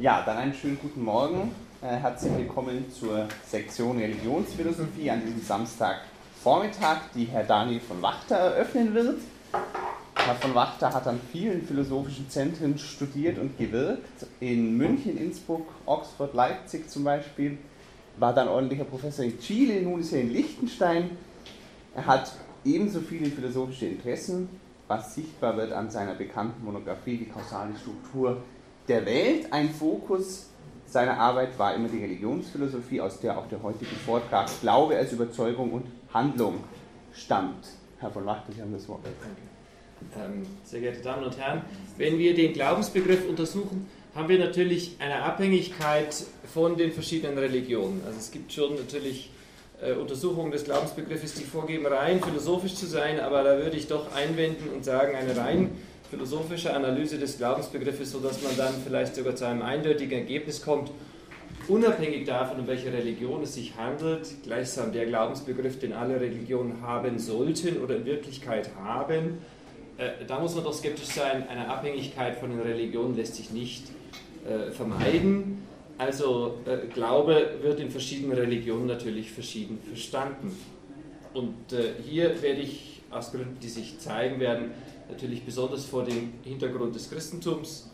Ja, dann einen schönen guten Morgen. Äh, herzlich willkommen zur Sektion Religionsphilosophie an diesem Samstagvormittag, die Herr Daniel von Wachter eröffnen wird. Herr von Wachter hat an vielen philosophischen Zentren studiert und gewirkt, in München, Innsbruck, Oxford, Leipzig zum Beispiel, war dann ordentlicher Professor in Chile, nun ist er in Liechtenstein. Er hat ebenso viele philosophische Interessen, was sichtbar wird an seiner bekannten Monographie Die kausale Struktur der Welt. Ein Fokus seiner Arbeit war immer die Religionsphilosophie, aus der auch der heutige Vortrag Glaube als Überzeugung und Handlung stammt. Herr von Wachter, Sie haben das Wort. Ähm, sehr geehrte Damen und Herren, wenn wir den Glaubensbegriff untersuchen, haben wir natürlich eine Abhängigkeit von den verschiedenen Religionen. Also es gibt schon natürlich äh, Untersuchungen des Glaubensbegriffes, die vorgeben, rein philosophisch zu sein, aber da würde ich doch einwenden und sagen, eine rein philosophische Analyse des Glaubensbegriffes, sodass man dann vielleicht sogar zu einem eindeutigen Ergebnis kommt, unabhängig davon, um welche Religion es sich handelt, gleichsam der Glaubensbegriff, den alle Religionen haben sollten oder in Wirklichkeit haben, äh, da muss man doch skeptisch sein, eine Abhängigkeit von den Religionen lässt sich nicht äh, vermeiden. Also äh, Glaube wird in verschiedenen Religionen natürlich verschieden verstanden. Und hier werde ich aus Gründen, die sich zeigen werden, natürlich besonders vor dem Hintergrund des Christentums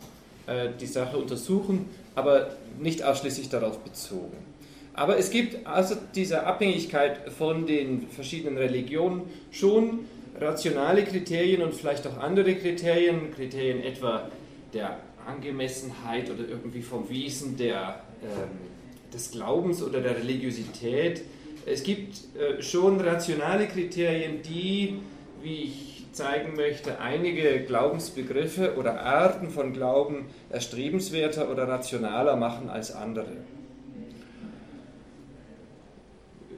äh, die Sache untersuchen, aber nicht ausschließlich darauf bezogen. Aber es gibt außer dieser Abhängigkeit von den verschiedenen Religionen schon rationale Kriterien und vielleicht auch andere Kriterien, Kriterien etwa der Angemessenheit oder irgendwie vom Wesen der, äh, des Glaubens oder der Religiosität. Es gibt äh, schon rationale Kriterien, die, wie ich zeigen möchte, einige Glaubensbegriffe oder Arten von Glauben erstrebenswerter oder rationaler machen als andere.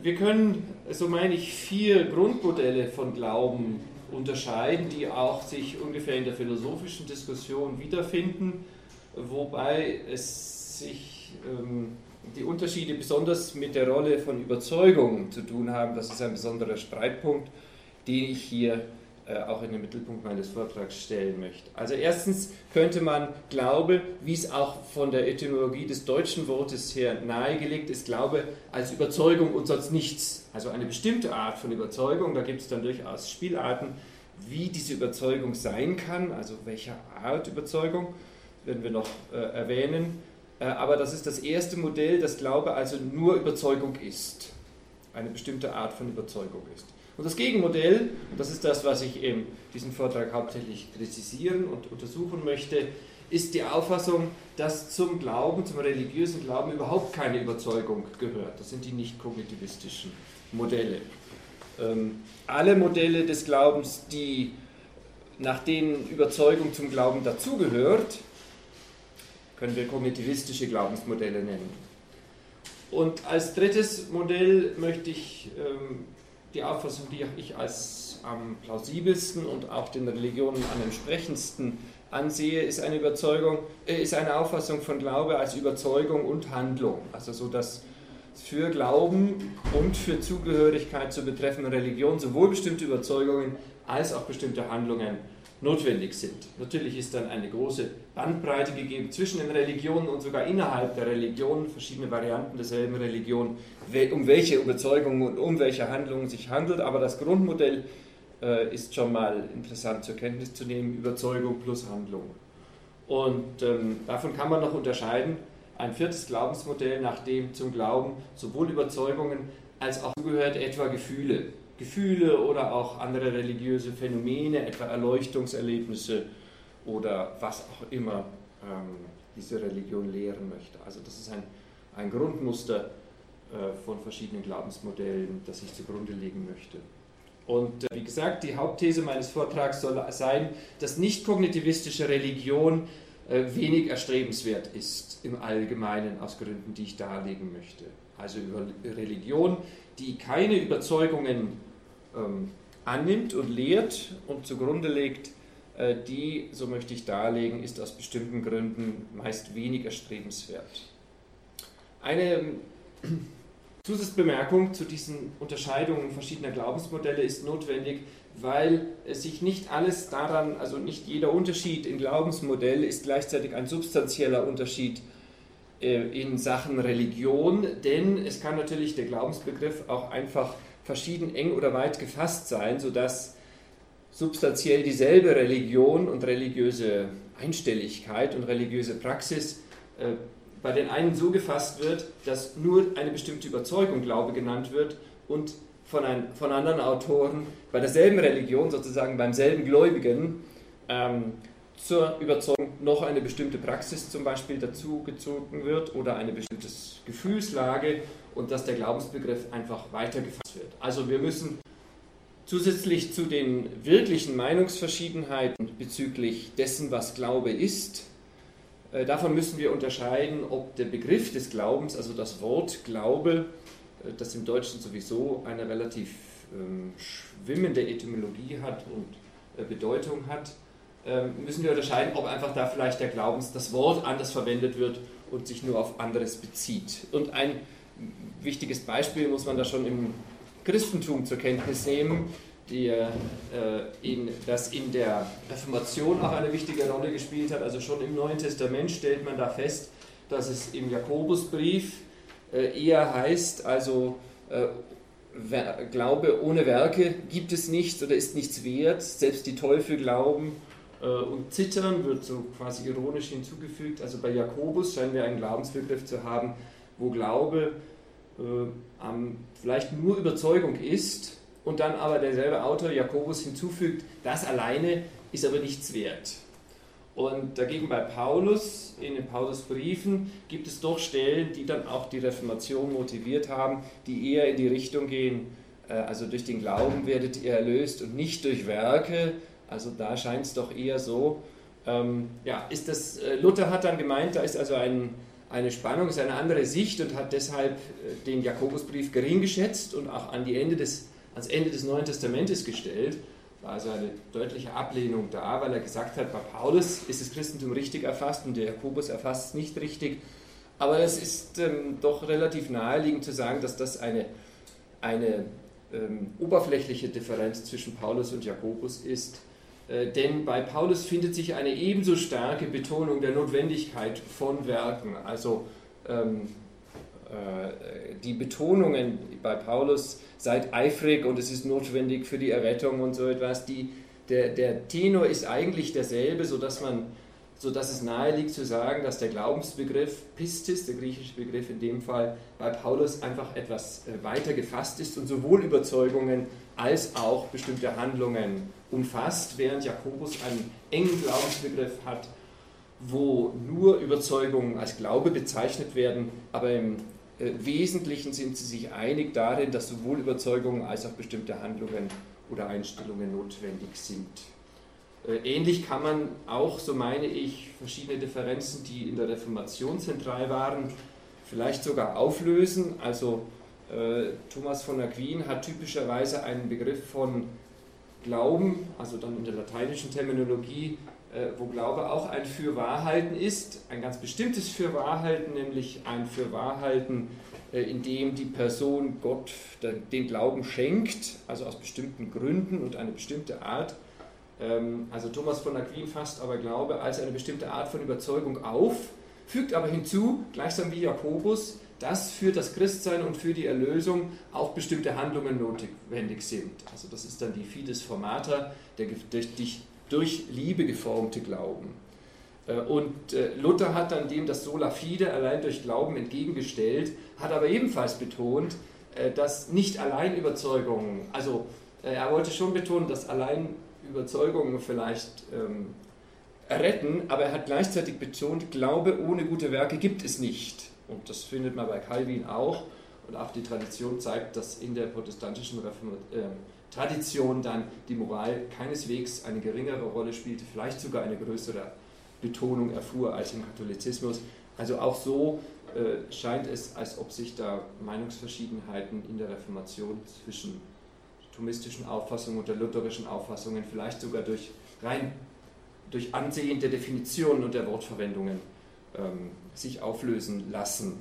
Wir können, so meine ich, vier Grundmodelle von Glauben unterscheiden, die auch sich ungefähr in der philosophischen Diskussion wiederfinden, wobei es sich ähm, die Unterschiede besonders mit der Rolle von Überzeugung zu tun haben. Das ist ein besonderer Streitpunkt, den ich hier auch in den Mittelpunkt meines Vortrags stellen möchte. Also erstens könnte man Glaube, wie es auch von der Etymologie des deutschen Wortes her nahegelegt ist, Glaube als Überzeugung und sonst nichts. Also eine bestimmte Art von Überzeugung, da gibt es dann durchaus Spielarten, wie diese Überzeugung sein kann, also welcher Art Überzeugung, werden wir noch äh, erwähnen. Äh, aber das ist das erste Modell, dass Glaube also nur Überzeugung ist, eine bestimmte Art von Überzeugung ist. Und das Gegenmodell, und das ist das, was ich in diesem Vortrag hauptsächlich kritisieren und untersuchen möchte, ist die Auffassung, dass zum Glauben, zum religiösen Glauben überhaupt keine Überzeugung gehört. Das sind die nicht kognitivistischen Modelle. Ähm, alle Modelle des Glaubens, die nach denen Überzeugung zum Glauben dazugehört, können wir kognitivistische Glaubensmodelle nennen. Und als drittes Modell möchte ich ähm, die Auffassung, die ich als am plausibelsten und auch den Religionen am entsprechendsten ansehe, ist eine Überzeugung, äh, ist eine Auffassung von Glaube als Überzeugung und Handlung. Also so, dass für Glauben und für Zugehörigkeit zur betreffenden Religion sowohl bestimmte Überzeugungen als auch bestimmte Handlungen notwendig sind. Natürlich ist dann eine große Bandbreite gegeben zwischen den Religionen und sogar innerhalb der Religionen, verschiedene Varianten derselben Religion, um welche Überzeugungen und um welche Handlungen sich handelt, aber das Grundmodell äh, ist schon mal interessant zur Kenntnis zu nehmen, Überzeugung plus Handlung. Und ähm, davon kann man noch unterscheiden, ein viertes Glaubensmodell, nach dem zum Glauben sowohl Überzeugungen als auch zugehört etwa Gefühle Gefühle oder auch andere religiöse Phänomene, etwa Erleuchtungserlebnisse oder was auch immer ähm, diese Religion lehren möchte. Also das ist ein, ein Grundmuster äh, von verschiedenen Glaubensmodellen, das ich zugrunde legen möchte. Und äh, wie gesagt, die Hauptthese meines Vortrags soll sein, dass nicht kognitivistische Religion äh, wenig erstrebenswert ist im Allgemeinen aus Gründen, die ich darlegen möchte. Also über Religion, die keine Überzeugungen ähm, annimmt und lehrt und zugrunde legt, äh, die, so möchte ich darlegen, ist aus bestimmten Gründen meist weniger strebenswert. Eine Zusatzbemerkung zu diesen Unterscheidungen verschiedener Glaubensmodelle ist notwendig, weil sich nicht alles daran, also nicht jeder Unterschied im Glaubensmodell ist gleichzeitig ein substanzieller Unterschied äh, in Sachen Religion, denn es kann natürlich der Glaubensbegriff auch einfach verschieden eng oder weit gefasst sein, sodass substanziell dieselbe Religion und religiöse Einstelligkeit und religiöse Praxis äh, bei den einen so gefasst wird, dass nur eine bestimmte Überzeugung Glaube genannt wird und von, ein, von anderen Autoren bei derselben Religion, sozusagen beim selben Gläubigen, ähm, zur Überzeugung noch eine bestimmte Praxis zum Beispiel dazugezogen wird oder eine bestimmte Gefühlslage und dass der Glaubensbegriff einfach weitergefasst wird. Also wir müssen zusätzlich zu den wirklichen Meinungsverschiedenheiten bezüglich dessen, was Glaube ist, äh, davon müssen wir unterscheiden, ob der Begriff des Glaubens, also das Wort Glaube, äh, das im Deutschen sowieso eine relativ ähm, schwimmende Etymologie hat und äh, Bedeutung hat, müssen wir unterscheiden, ob einfach da vielleicht der Glaubens, das Wort anders verwendet wird und sich nur auf anderes bezieht. Und ein wichtiges Beispiel muss man da schon im Christentum zur Kenntnis nehmen die, äh, in, das in der Reformation auch eine wichtige Rolle gespielt hat. Also schon im Neuen Testament stellt man da fest, dass es im Jakobusbrief äh, eher heißt, also äh, Glaube ohne Werke gibt es nichts oder ist nichts wert. Selbst die Teufel glauben und zittern wird so quasi ironisch hinzugefügt. Also bei Jakobus scheinen wir einen Glaubensbegriff zu haben, wo Glaube äh, vielleicht nur Überzeugung ist und dann aber derselbe Autor Jakobus hinzufügt, das alleine ist aber nichts wert. Und dagegen bei Paulus, in den Paulusbriefen, gibt es doch Stellen, die dann auch die Reformation motiviert haben, die eher in die Richtung gehen, äh, also durch den Glauben werdet ihr erlöst und nicht durch Werke. Also da scheint es doch eher so. Ähm, ja, ist das, äh, Luther hat dann gemeint, da ist also ein, eine Spannung, ist eine andere Sicht und hat deshalb äh, den Jakobusbrief gering geschätzt und auch an die Ende des ans Ende des Neuen Testamentes gestellt. War also eine deutliche Ablehnung da, weil er gesagt hat, bei Paulus ist das Christentum richtig erfasst und der Jakobus erfasst es nicht richtig. Aber es ist ähm, doch relativ naheliegend zu sagen, dass das eine, eine ähm, oberflächliche Differenz zwischen Paulus und Jakobus ist. Äh, denn bei Paulus findet sich eine ebenso starke Betonung der Notwendigkeit von Werken. Also ähm, äh, die Betonungen bei Paulus seid eifrig und es ist notwendig für die Errettung und so etwas. Die, der, der Tenor ist eigentlich derselbe, sodass, man, sodass es nahe liegt zu sagen, dass der Glaubensbegriff Pistis, der griechische Begriff in dem Fall, bei Paulus einfach etwas äh, weiter gefasst ist und sowohl Überzeugungen als auch bestimmte Handlungen umfasst, während Jakobus einen engen Glaubensbegriff hat, wo nur Überzeugungen als Glaube bezeichnet werden, aber im äh, Wesentlichen sind sie sich einig darin, dass sowohl Überzeugungen als auch bestimmte Handlungen oder Einstellungen notwendig sind. Äh, ähnlich kann man auch, so meine ich, verschiedene Differenzen, die in der Reformation zentral waren, vielleicht sogar auflösen. Also Thomas von Aquin hat typischerweise einen Begriff von Glauben, also dann in der lateinischen Terminologie, äh, wo Glaube auch ein Fürwahrhalten ist, ein ganz bestimmtes Fürwahrhalten, nämlich ein Fürwahrhalten, äh, in dem die Person Gott den Glauben schenkt, also aus bestimmten Gründen und eine bestimmte Art. Ähm, also Thomas von Aquin fasst aber Glaube als eine bestimmte Art von Überzeugung auf, fügt aber hinzu, gleichsam wie Jakobus, dass für das Christsein und für die Erlösung auch bestimmte Handlungen notwendig sind. Also das ist dann die Fides Formata, der durch, durch Liebe geformte Glauben. Äh, und äh, Luther hat dann dem das Sola Fide allein durch Glauben entgegengestellt, hat aber ebenfalls betont, äh, dass nicht allein Überzeugungen, also er wollte schon betonen, dass allein Überzeugungen vielleicht ähm, retten, aber er hat gleichzeitig betont, Glaube ohne gute Werke gibt es nicht. Und das findet man bei Calvin auch. Und auch die Tradition zeigt, dass in der protestantischen Reformation, äh, Tradition dann die Moral keineswegs eine geringere Rolle spielte, vielleicht sogar eine größere Betonung erfuhr als im Katholizismus. Also auch so äh, scheint es, als ob sich da Meinungsverschiedenheiten in der Reformation zwischen thomistischen Auffassungen und der lutherischen Auffassungen vielleicht sogar durch rein durch Ansehen der Definitionen und der Wortverwendungen sich auflösen lassen.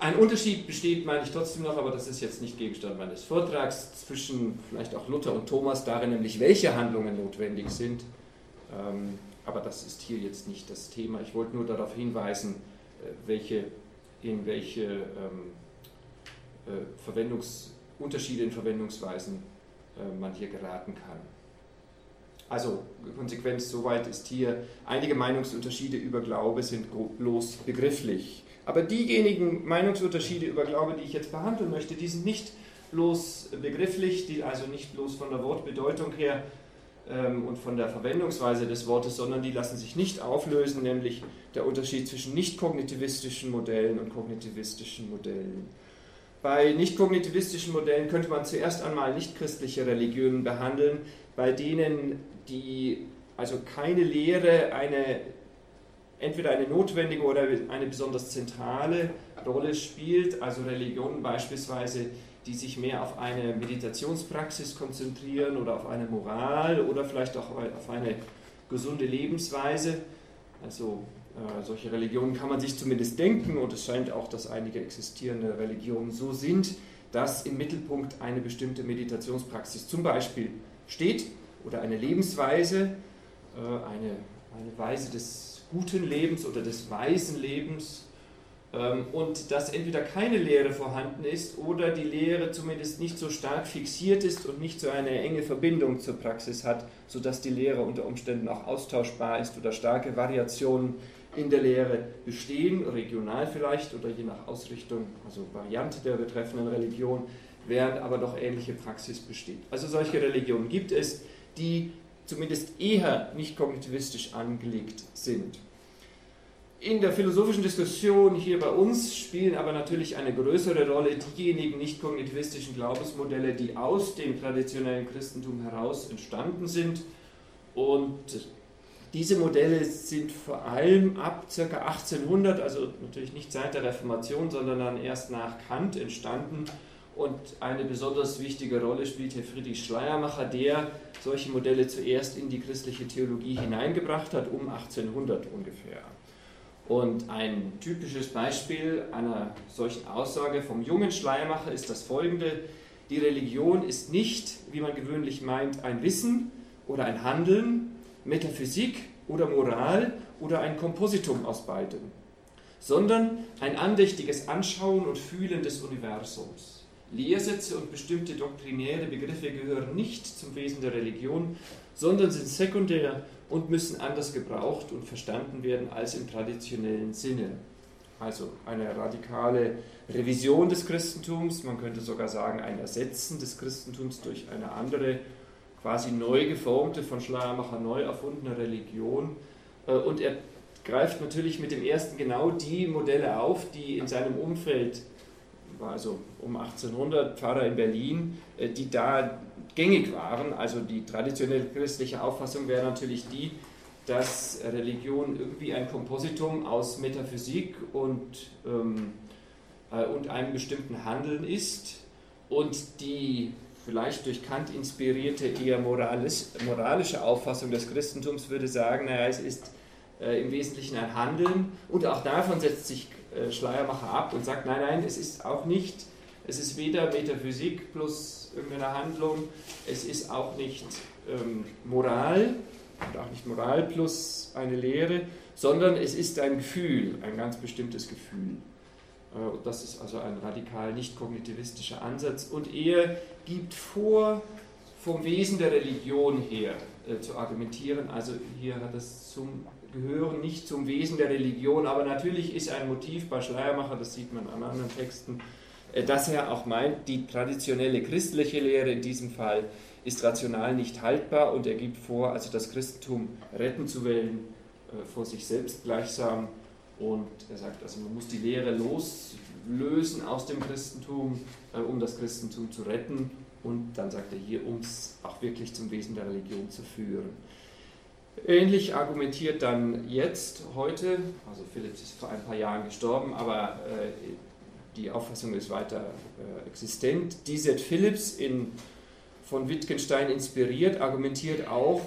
ein Unterschied besteht, meine ich trotzdem noch, aber das ist jetzt nicht Gegenstand meines Vortrags, zwischen vielleicht auch Luther und Thomas darin, nämlich welche Handlungen notwendig sind. Ähm, aber das ist hier jetzt nicht das Thema. Ich wollte nur darauf hinweisen, äh, welche, in welche ähm, äh, Verwendungs, Unterschiede in Verwendungsweisen äh, man hier geraten kann. Also Konsequenz soweit ist hier, einige Meinungsunterschiede über Glaube sind bloß begrifflich. Aber diejenigen Meinungsunterschiede über Glaube, die ich jetzt behandeln möchte, die sind nicht bloß begrifflich, die also nicht bloß von der Wortbedeutung her ähm, und von der Verwendungsweise des Wortes, sondern die lassen sich nicht auflösen, nämlich der Unterschied zwischen nicht-kognitivistischen Modellen und kognitivistischen Modellen. Bei nicht-kognitivistischen Modellen könnte man zuerst einmal nicht-christliche Religionen behandeln, bei denen die also keine Lehre eine entweder eine notwendige oder eine besonders zentrale Rolle spielt, also Religionen beispielsweise, die sich mehr auf eine Meditationspraxis konzentrieren oder auf eine Moral oder vielleicht auch auf eine gesunde Lebensweise. Also äh, solche Religionen kann man sich zumindest denken und es scheint auch, dass einige existierende Religionen so sind, dass im Mittelpunkt eine bestimmte Meditationspraxis zum Beispiel steht oder eine Lebensweise, äh, eine, eine Weise des guten Lebens oder des weisen Lebens ähm, und dass entweder keine Lehre vorhanden ist oder die Lehre zumindest nicht so stark fixiert ist und nicht so eine enge Verbindung zur Praxis hat, sodass die Lehre unter Umständen auch austauschbar ist oder starke Variationen in der Lehre bestehen, regional vielleicht oder je nach Ausrichtung, also Variante der betreffenden Religion, während aber doch ähnliche Praxis besteht. Also solche Religionen gibt es, die zumindest eher nicht kognitivistisch angelegt sind. In der philosophischen Diskussion hier bei uns spielen aber natürlich eine größere Rolle diejenigen nicht kognitivistischen Glaubensmodelle, die aus dem traditionellen Christentum heraus entstanden sind. Und diese Modelle sind vor allem ab ca. 1800, also natürlich nicht seit der Reformation, sondern dann erst nach Kant entstanden. Und eine besonders wichtige Rolle spielt hier Friedrich Schleiermacher, der solche Modelle zuerst in die christliche Theologie hineingebracht hat, um 1800 ungefähr. Und ein typisches Beispiel einer solchen Aussage vom jungen Schleiermacher ist das folgende. Die Religion ist nicht, wie man gewöhnlich meint, ein Wissen oder ein Handeln, Metaphysik oder Moral oder ein Kompositum aus beidem, sondern ein andächtiges Anschauen und Fühlen des Universums. Lehrsätze und bestimmte doktrinäre Begriffe gehören nicht zum Wesen der Religion, sondern sind sekundär und müssen anders gebraucht und verstanden werden als im traditionellen Sinne. Also eine radikale Revision des Christentums, man könnte sogar sagen ein Ersetzen des Christentums durch eine andere, quasi neu geformte, von Schleiermacher neu erfundene Religion. Äh, und er greift natürlich mit dem ersten genau die Modelle auf, die in seinem Umfeld, war also um 1800 Pfarrer in Berlin, äh, die da gängig waren. Also die traditionelle christliche Auffassung wäre natürlich die, dass Religion irgendwie ein Kompositum aus Metaphysik und, ähm, äh, und einem bestimmten Handeln ist und die vielleicht durch Kant inspirierte eher moralisch, moralische Auffassung des Christentums würde sagen, naja, es ist äh, im Wesentlichen ein Handeln und auch davon setzt sich Schleiermacher ab und sagt, nein, nein, es ist auch nicht, es ist weder Metaphysik plus irgendeiner Handlung. Es ist auch nicht ähm, Moral und auch nicht Moral plus eine Lehre, sondern es ist ein Gefühl, ein ganz bestimmtes Gefühl. Äh, das ist also ein radikal nicht kognitivistischer Ansatz und er gibt vor, vom Wesen der Religion her äh, zu argumentieren. Also hier hat es zum Gehören nicht zum Wesen der Religion, aber natürlich ist ein Motiv bei Schleiermacher, das sieht man an anderen Texten, äh, dass er auch meint, die traditionelle christliche Lehre in diesem Fall ist rational nicht haltbar und er gibt vor, also das Christentum retten zu wollen, äh, vor sich selbst gleichsam. Und er sagt, also man muss die Lehre loslösen aus dem Christentum, äh, um das Christentum zu retten. Und dann sagt er hier, um es auch wirklich zum Wesen der Religion zu führen. Ähnlich argumentiert dann jetzt, heute, also Philips ist vor ein paar Jahren gestorben, aber die Auffassung ist weiter äh, existent. D.Z. Phillips, in, von Wittgenstein inspiriert, argumentiert auch,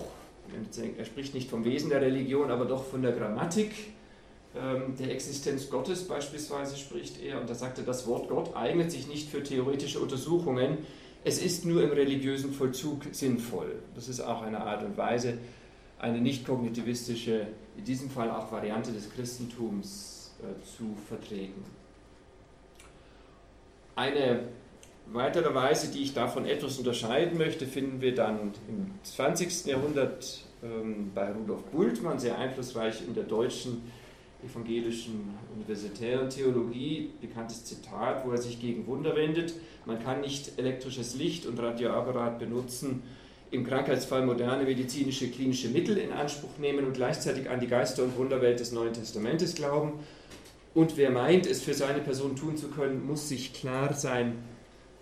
er spricht nicht vom Wesen der Religion, aber doch von der Grammatik, ähm, der Existenz Gottes beispielsweise spricht er und da sagt er, das Wort Gott eignet sich nicht für theoretische Untersuchungen, es ist nur im religiösen Vollzug sinnvoll. Das ist auch eine Art und Weise, eine nicht kognitivistische, in diesem Fall auch Variante des Christentums äh, zu vertreten. Eine weitere Weise, die ich davon etwas unterscheiden möchte, finden wir dann im 20. Jahrhundert ähm, bei Rudolf Bultmann, sehr einflussreich in der deutschen evangelischen universitären Theologie, bekanntes Zitat, wo er sich gegen Wunder wendet. Man kann nicht elektrisches Licht und Radioapparat benutzen, im Krankheitsfall moderne medizinische klinische Mittel in Anspruch nehmen und gleichzeitig an die Geister- und Wunderwelt des Neuen Testamentes glauben. Und wer meint, es für seine Person tun zu können, muss sich klar sein,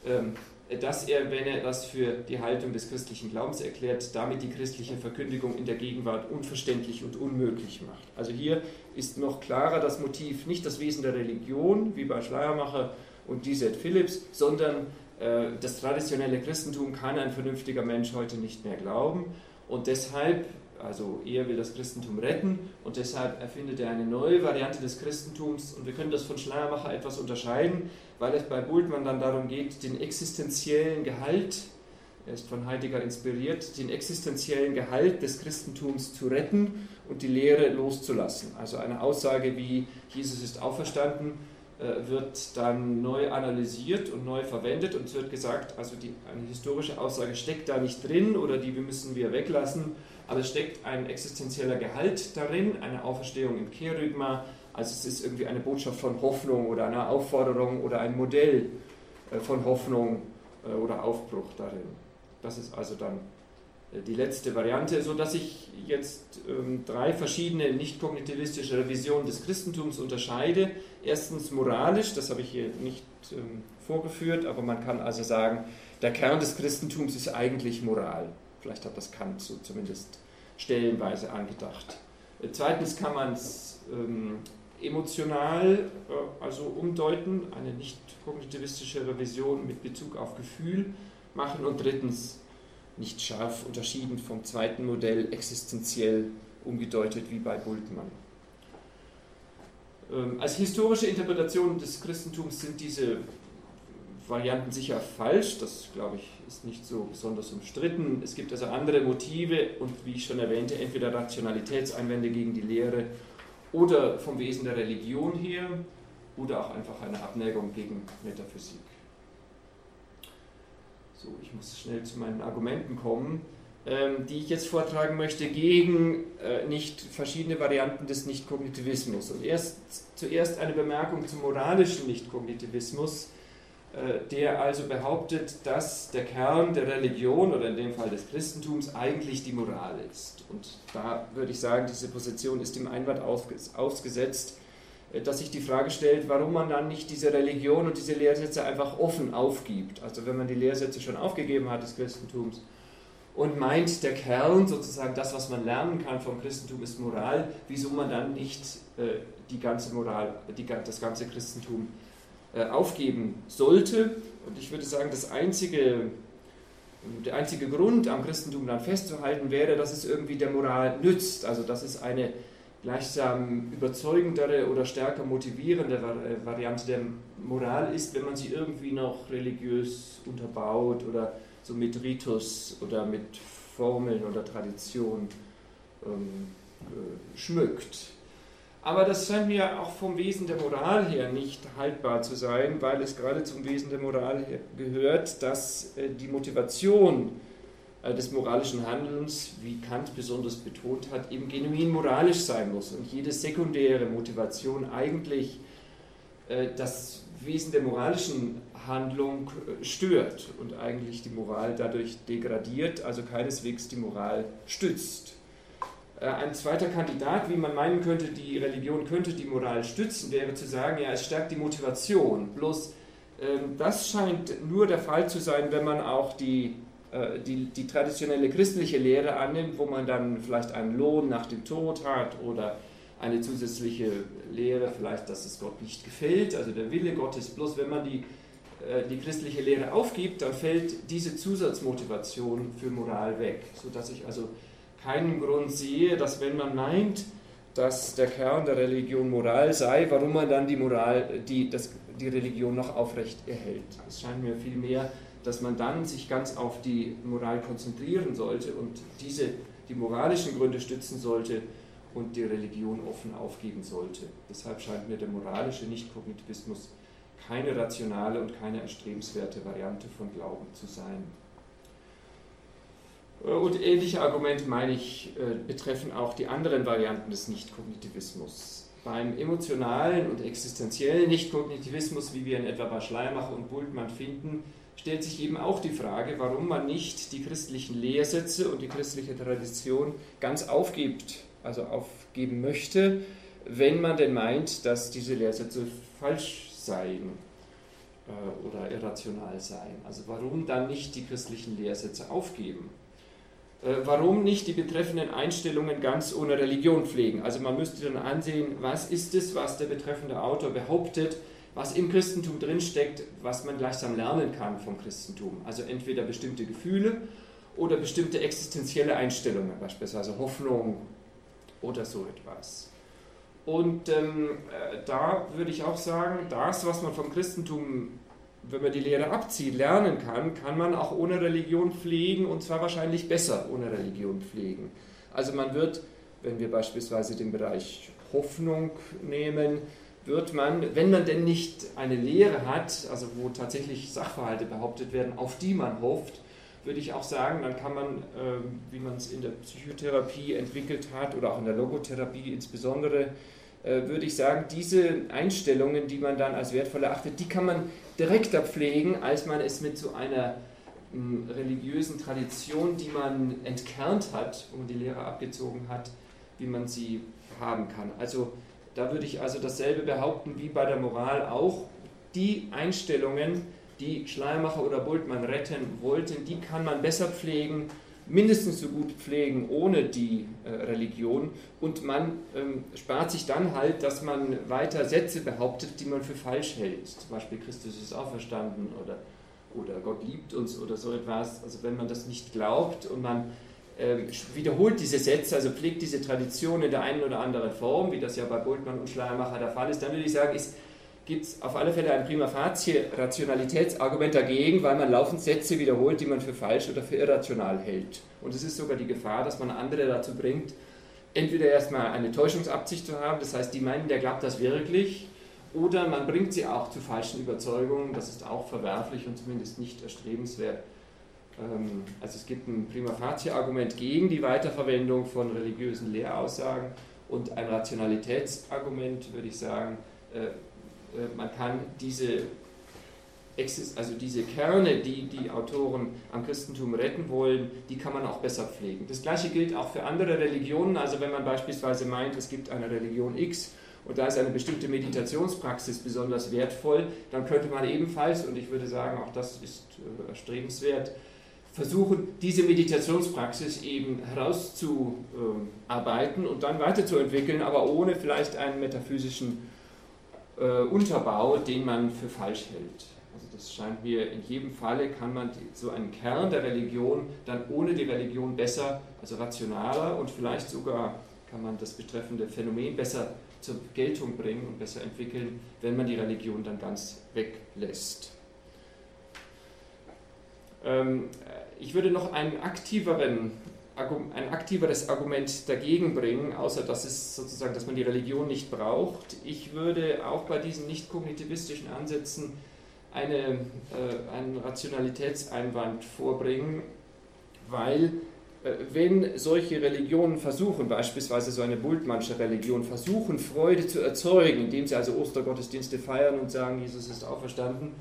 ähm, dass er, wenn er das für die Haltung des christlichen Glaubens erklärt, damit die christliche Verkündigung in der Gegenwart unverständlich und unmöglich macht. Also hier ist noch klarer das Motiv, nicht das Wesen der Religion, wie bei Schleiermacher und D.Z. Phillips, sondern das traditionelle Christentum kann ein vernünftiger Mensch heute nicht mehr glauben. Und deshalb, also er will das Christentum retten und deshalb erfindet er eine neue Variante des Christentums. Und wir können das von Schleiermacher etwas unterscheiden weil es bei Bultmann dann darum geht, den existenziellen Gehalt, er ist von Heidegger inspiriert, den existenziellen Gehalt des Christentums zu retten und die Lehre loszulassen. Also eine Aussage wie Jesus ist auferstanden äh, wird dann neu analysiert und neu verwendet und es wird gesagt, also die, eine historische Aussage steckt da nicht drin oder die müssen wir weglassen, aber es steckt ein existenzieller Gehalt darin, eine Auferstehung im Kerygma, also es ist irgendwie eine Botschaft von Hoffnung oder eine Aufforderung oder ein Modell äh, von Hoffnung äh, oder Aufbruch darin. Das ist also dann äh, die letzte Variante, sodass ich jetzt ähm, drei verschiedene nicht-kognitivistische Revisionen des Christentums unterscheide. Erstens moralisch, das habe ich hier nicht ähm, vorgeführt, aber man kann also sagen, der Kern des Christentums ist eigentlich Moral. Vielleicht hat das Kant so zumindest stellenweise angedacht. Zweitens kann man es ähm, emotional äh, also umdeuten, eine nicht kognitivistische Revision mit Bezug auf Gefühl machen und drittens nicht scharf unterschieden vom zweiten Modell existenziell umgedeutet wie bei Bultmann. Ähm, als historische Interpretation des Christentums sind diese Varianten sicher falsch, das glaube ich ist nicht so besonders umstritten. Es gibt also andere Motive und wie ich schon erwähnte, entweder Rationalitätseinwände gegen die Lehre oder vom Wesen der Religion her oder auch einfach eine Abneigung gegen Metaphysik. So, ich muss schnell zu meinen Argumenten kommen, ähm, die ich jetzt vortragen möchte gegen äh, nicht verschiedene Varianten des Nicht-Kognitivismus. Und erst, zuerst eine Bemerkung zum moralischen Nicht-Kognitivismus, äh, der also behauptet, dass der Kern der Religion oder in dem Fall des Christentums eigentlich die Moral ist. Und da würde ich sagen, diese Position ist dem Einwand ausgesetzt, äh, dass sich die Frage stellt, warum man dann nicht diese Religion und diese Lehrsätze einfach offen aufgibt. Also wenn man die Lehrsätze schon aufgegeben hat des Christentums und meint, der Kern, sozusagen das, was man lernen kann vom Christentum, ist Moral, wieso man dann nicht äh, die ganze Moral, die, das ganze Christentum äh, aufgeben sollte. Und ich würde sagen, das einzige, der einzige Grund am Christentum dann festzuhalten wäre, dass es irgendwie der Moral nützt, also dass es eine gleichsam überzeugendere oder stärker motivierende äh, Variante der Moral ist, wenn man sie irgendwie noch religiös unterbaut oder so mit Ritus oder mit Formeln oder Tradition ähm, äh, schmückt. Aber das scheint mir auch vom Wesen der Moral her nicht haltbar zu sein, weil es gerade zum Wesen der Moral gehört, dass äh, die Motivation des moralischen Handelns, wie Kant besonders betont hat, eben genuin moralisch sein muss und jede sekundäre Motivation eigentlich äh, das Wesen der moralischen Handlung stört und eigentlich die Moral dadurch degradiert, also keineswegs die Moral stützt. Äh, ein zweiter Kandidat, wie man meinen könnte, die Religion könnte die Moral stützen, wäre zu sagen, ja, es stärkt die Motivation. Bloß ähm, das scheint nur der Fall zu sein, wenn man auch die, äh, die, die traditionelle christliche Lehre annimmt, wo man dann vielleicht einen Lohn nach dem Tod hat oder eine zusätzliche Lehre, vielleicht, dass es Gott nicht gefällt, also der Wille Gottes. Bloß wenn man die, äh, die christliche Lehre aufgibt, dann fällt diese Zusatzmotivation für Moral weg, sodass ich also keinen Grund sehe, dass wenn man meint, dass der Kern der Religion Moral sei, warum man dann die Moral, die, das, die Religion noch aufrecht erhält. Es scheint mir vielmehr, dass man dann sich ganz auf die Moral konzentrieren sollte und diese, die moralischen Gründe stützen sollte und die Religion offen aufgeben sollte. Deshalb scheint mir der moralische Nichtkognitivismus keine rationale und keine erstrebenswerte Variante von Glauben zu sein. Äh, und ähnliche Argumente, meine ich, äh, betreffen auch die anderen Varianten des Nichtkognitivismus. Beim emotionalen und existenziellen Nichtkognitivismus, wie wir ihn etwa bei Schleiermacher und Bultmann finden, stellt sich eben auch die Frage, warum man nicht die christlichen Lehrsätze und die christliche Tradition ganz aufgibt, also aufgeben möchte, wenn man denn meint, dass diese Lehrsätze falsch seien äh, oder irrational seien. Also warum dann nicht die christlichen Lehrsätze aufgeben? Äh, warum nicht die betreffenden Einstellungen ganz ohne Religion pflegen? Also man müsste dann ansehen, was ist es, was der betreffende Autor behauptet, was im Christentum drinsteckt, was man gleichsam lernen kann vom Christentum. Also entweder bestimmte Gefühle oder bestimmte existenzielle Einstellungen, beispielsweise Hoffnung oder so etwas. Und ähm, äh, da würde ich auch sagen, das, was man vom Christentum wenn man die Lehre abzieht, lernen kann, kann man auch ohne Religion pflegen und zwar wahrscheinlich besser ohne Religion pflegen. Also man wird, wenn wir beispielsweise den Bereich Hoffnung nehmen, wird man, wenn man denn nicht eine Lehre hat, also wo tatsächlich Sachverhalte behauptet werden, auf die man hofft, würde ich auch sagen, dann kann man, ähm, wie man es in der Psychotherapie entwickelt hat oder auch in der Logotherapie insbesondere, äh, würde ich sagen, diese Einstellungen, die man dann als wertvoll erachtet, die kann man direkter pflegen, als man es mit so einer hm, religiösen Tradition, die man entkernt hat, wo man die Lehre abgezogen hat, wie man sie haben kann. Also da würde ich also dasselbe behaupten wie bei der Moral auch. Die Einstellungen, die Schleiermacher oder Bultmann retten wollten, die kann man besser pflegen, mindestens so gut pflegen ohne die äh, Religion und man ähm, spart sich dann halt, dass man weiter Sätze behauptet, die man für falsch hält. Zum Beispiel Christus ist auferstanden oder, oder Gott liebt uns oder so etwas. Also wenn man das nicht glaubt und man wiederholt diese Sätze, also pflegt diese Tradition in der einen oder anderen Form, wie das ja bei Bultmann und Schleiermacher der Fall ist, dann würde ich sagen, gibt es auf alle Fälle ein prima facie Rationalitätsargument dagegen, weil man laufend Sätze wiederholt, die man für falsch oder für irrational hält. Und es ist sogar die Gefahr, dass man andere dazu bringt, entweder erstmal eine Täuschungsabsicht zu haben, das heißt, die meinen, der glaubt das wirklich, oder man bringt sie auch zu falschen Überzeugungen, das ist auch verwerflich und zumindest nicht erstrebenswert. Ähm, also es gibt ein prima facie Argument gegen die Weiterverwendung von religiösen Lehraussagen und ein Rationalitätsargument, würde ich sagen, äh, äh, man kann diese, also diese Kerne, die die Autoren am Christentum retten wollen, die kann man auch besser pflegen. Das gleiche gilt auch für andere Religionen. Also wenn man beispielsweise meint, es gibt eine Religion X und da ist eine bestimmte Meditationspraxis besonders wertvoll, dann könnte man ebenfalls, und ich würde sagen, auch das ist äh, erstrebenswert, versuchen, diese Meditationspraxis eben herauszuarbeiten und dann weiterzuentwickeln, aber ohne vielleicht einen metaphysischen äh, Unterbau, den man für falsch hält. Also das scheint mir in jedem Falle kann man so einen Kern der Religion dann ohne die Religion besser, also rationaler und vielleicht sogar kann man das betreffende Phänomen besser zur Geltung bringen und besser entwickeln, wenn man die Religion dann ganz weglässt. Ähm, ich würde noch einen aktiveren ein aktiveres Argument dagegen bringen, außer dass es sozusagen, dass man die Religion nicht braucht. Ich würde auch bei diesen nicht kognitivistischen Ansätzen eine, äh, einen Rationalitätseinwand vorbringen, weil äh, wenn solche Religionen versuchen, beispielsweise so eine Bultmannsche Religion, versuchen, Freude zu erzeugen, indem sie also Ostergottesdienste feiern und sagen, Jesus ist auferstanden,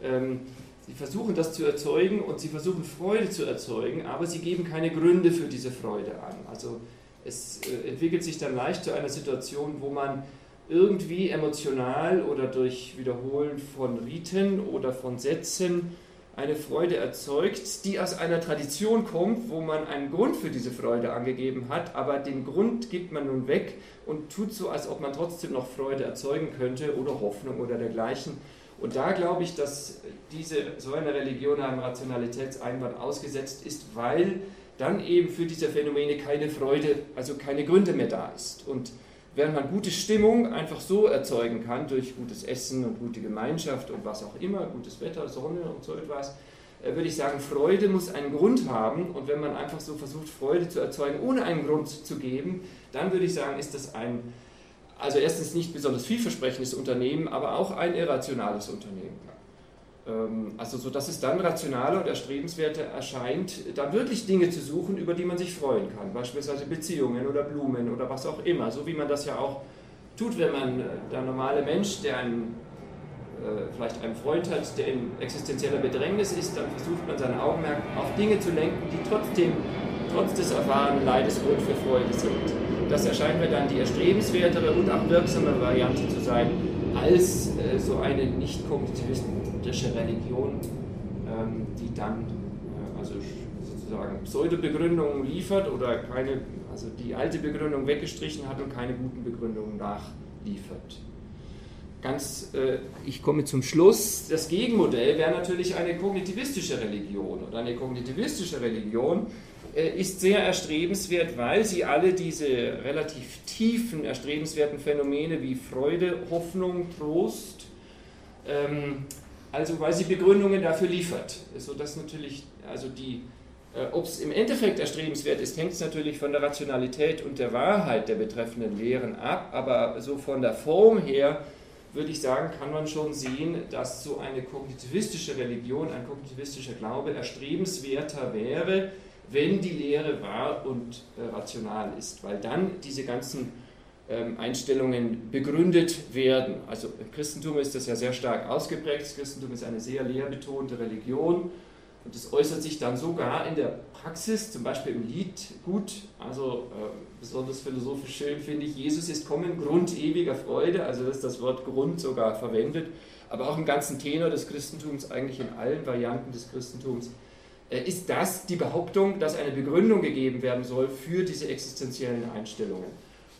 ähm, Sie versuchen das zu erzeugen und sie versuchen Freude zu erzeugen, aber sie geben keine Gründe für diese Freude an. Also es äh, entwickelt sich dann leicht zu einer Situation, wo man irgendwie emotional oder durch Wiederholen von Riten oder von Sätzen eine Freude erzeugt, die aus einer Tradition kommt, wo man einen Grund für diese Freude angegeben hat, aber den Grund gibt man nun weg und tut so, als ob man trotzdem noch Freude erzeugen könnte oder Hoffnung oder dergleichen. Und da glaube ich, dass diese, so eine Religion einem Rationalitätseinwand ausgesetzt ist, weil dann eben für diese Phänomene keine Freude, also keine Gründe mehr da ist. Und während man gute Stimmung einfach so erzeugen kann, durch gutes Essen und gute Gemeinschaft und was auch immer, gutes Wetter, Sonne und so etwas, äh, würde ich sagen, Freude muss einen Grund haben. Und wenn man einfach so versucht, Freude zu erzeugen, ohne einen Grund zu geben, dann würde ich sagen, ist das ein, also erstens nicht besonders vielversprechendes Unternehmen, aber auch ein irrationales Unternehmen. Ähm, also so, dass es dann rationaler und erstrebenswerter erscheint, dann wirklich Dinge zu suchen, über die man sich freuen kann. Beispielsweise Beziehungen oder Blumen oder was auch immer. So wie man das ja auch tut, wenn man, äh, der normale Mensch, der einen, äh, vielleicht einen Freund hat, der in existenzieller Bedrängnis ist, dann versucht man sein Augenmerk auf Dinge zu lenken, die trotzdem, trotz des erfahrenen Leides Grund für Freude sind. Das erscheint mir dann die erstrebenswertere und auch wirksamere Variante zu sein, als äh, so eine nicht kognitivistische Religion, ähm, die dann äh, also sozusagen Pseudo-Begründungen liefert oder keine, also die alte Begründung weggestrichen hat und keine guten Begründungen nachliefert. Ganz, äh, ich komme zum Schluss. Das Gegenmodell wäre natürlich eine kognitivistische Religion. Und eine kognitivistische Religion äh, ist sehr erstrebenswert, weil sie alle diese relativ tiefen, erstrebenswerten Phänomene wie Freude, Hoffnung, Trost, ähm, also weil sie Begründungen dafür liefert. Sodass natürlich, also die, äh, ob es im Endeffekt erstrebenswert ist, hängt es natürlich von der Rationalität und der Wahrheit der betreffenden Lehren ab, aber so von der Form her würde ich sagen, kann man schon sehen, dass so eine kognitivistische Religion, ein kognitivistischer Glaube erstrebenswerter wäre, wenn die Lehre wahr und äh, rational ist, weil dann diese ganzen ähm, Einstellungen begründet werden. Also im Christentum ist das ja sehr stark ausgeprägt. Das Christentum ist eine sehr lehrbetonte Religion und das äußert sich dann sogar in der Praxis, zum Beispiel im Lied gut, also äh, besonders philosophisch schön finde ich, Jesus ist kommen, Grund ewiger Freude, also das ist das Wort Grund sogar verwendet, aber auch im ganzen Tenor des Christentums, eigentlich in allen Varianten des Christentums äh, ist das die Behauptung, dass eine Begründung gegeben werden soll für diese existenziellen Einstellungen.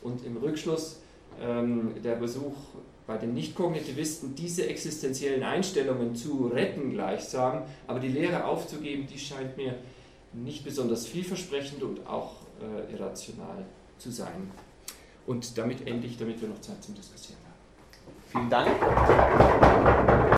Und im Rückschluss ähm, der Besuch bei den Nicht-Kognitivisten, diese existenziellen Einstellungen zu retten gleichsam, aber die Lehre aufzugeben, die scheint mir nicht besonders vielversprechend und auch äh, irrational zu sein. Und damit ende ich, damit wir noch Zeit zum Diskutieren haben. Vielen Dank.